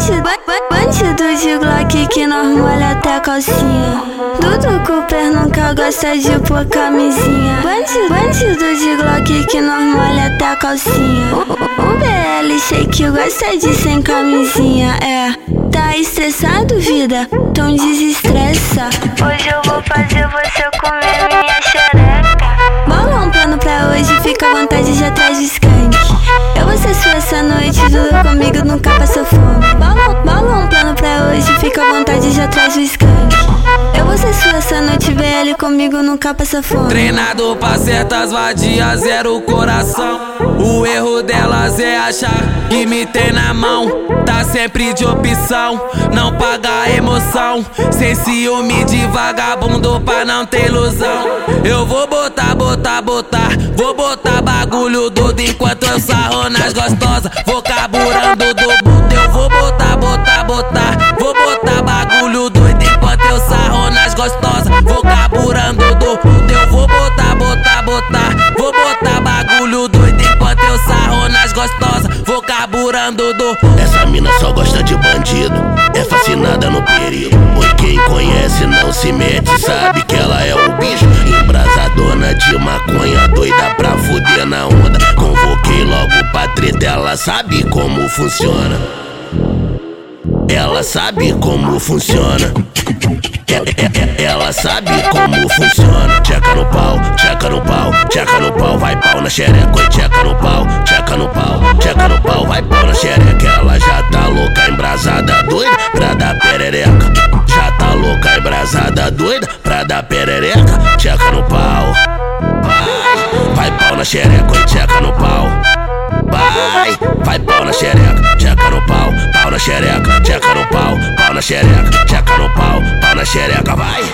Bandido, bandido de Glock que nós molha até a calcinha. Dudu Cooper nunca gosta de pôr camisinha. Bandido, bandido de Glock que nós molha até a calcinha. O, BL Shake gosta de sem camisinha, é. Tá estressado, vida? Então desestressa. Hoje eu vou fazer você comer minha xereca. Bola um plano pra hoje, fica à vontade de atrás do skunk. Eu vou ser sua essa noite, tudo comigo nunca passou fome. Eu vou ser sua essa noite, BL comigo nunca passa fome. Treinado pra certas vadias, zero coração. O erro delas é achar que me tem na mão. Tá sempre de opção, não paga emoção. Sem ciúme de vagabundo pra não ter ilusão. Eu vou botar, botar, botar. Vou botar bagulho doido enquanto eu sarro nas gostosas. Vou carburando Essa mina só gosta de bandido. É fascinada no perigo. Pois quem conhece não se mete, sabe que ela é o bicho. Embrasadona de maconha, doida pra fuder na onda. Convoquei logo pra treta, ela sabe como funciona. Ela sabe como funciona. Ela sabe como funciona. Pau, na xereca. Tcheca no pau, tcheca no pau, tcheca no pau, vai pau na xereca. Ela já tá louca, embrasada, doida pra dar perereca. Já tá louca, embrasada, doida pra dar perereca. Tcheca no pau, vai, pau na xereca. Oi, tcheca no pau. Vai, vai pau na xereca, tcheca no pau, pau na xereca, tcheca no pau, pau na xereca, tcheca no pau, pau na xereca, vai.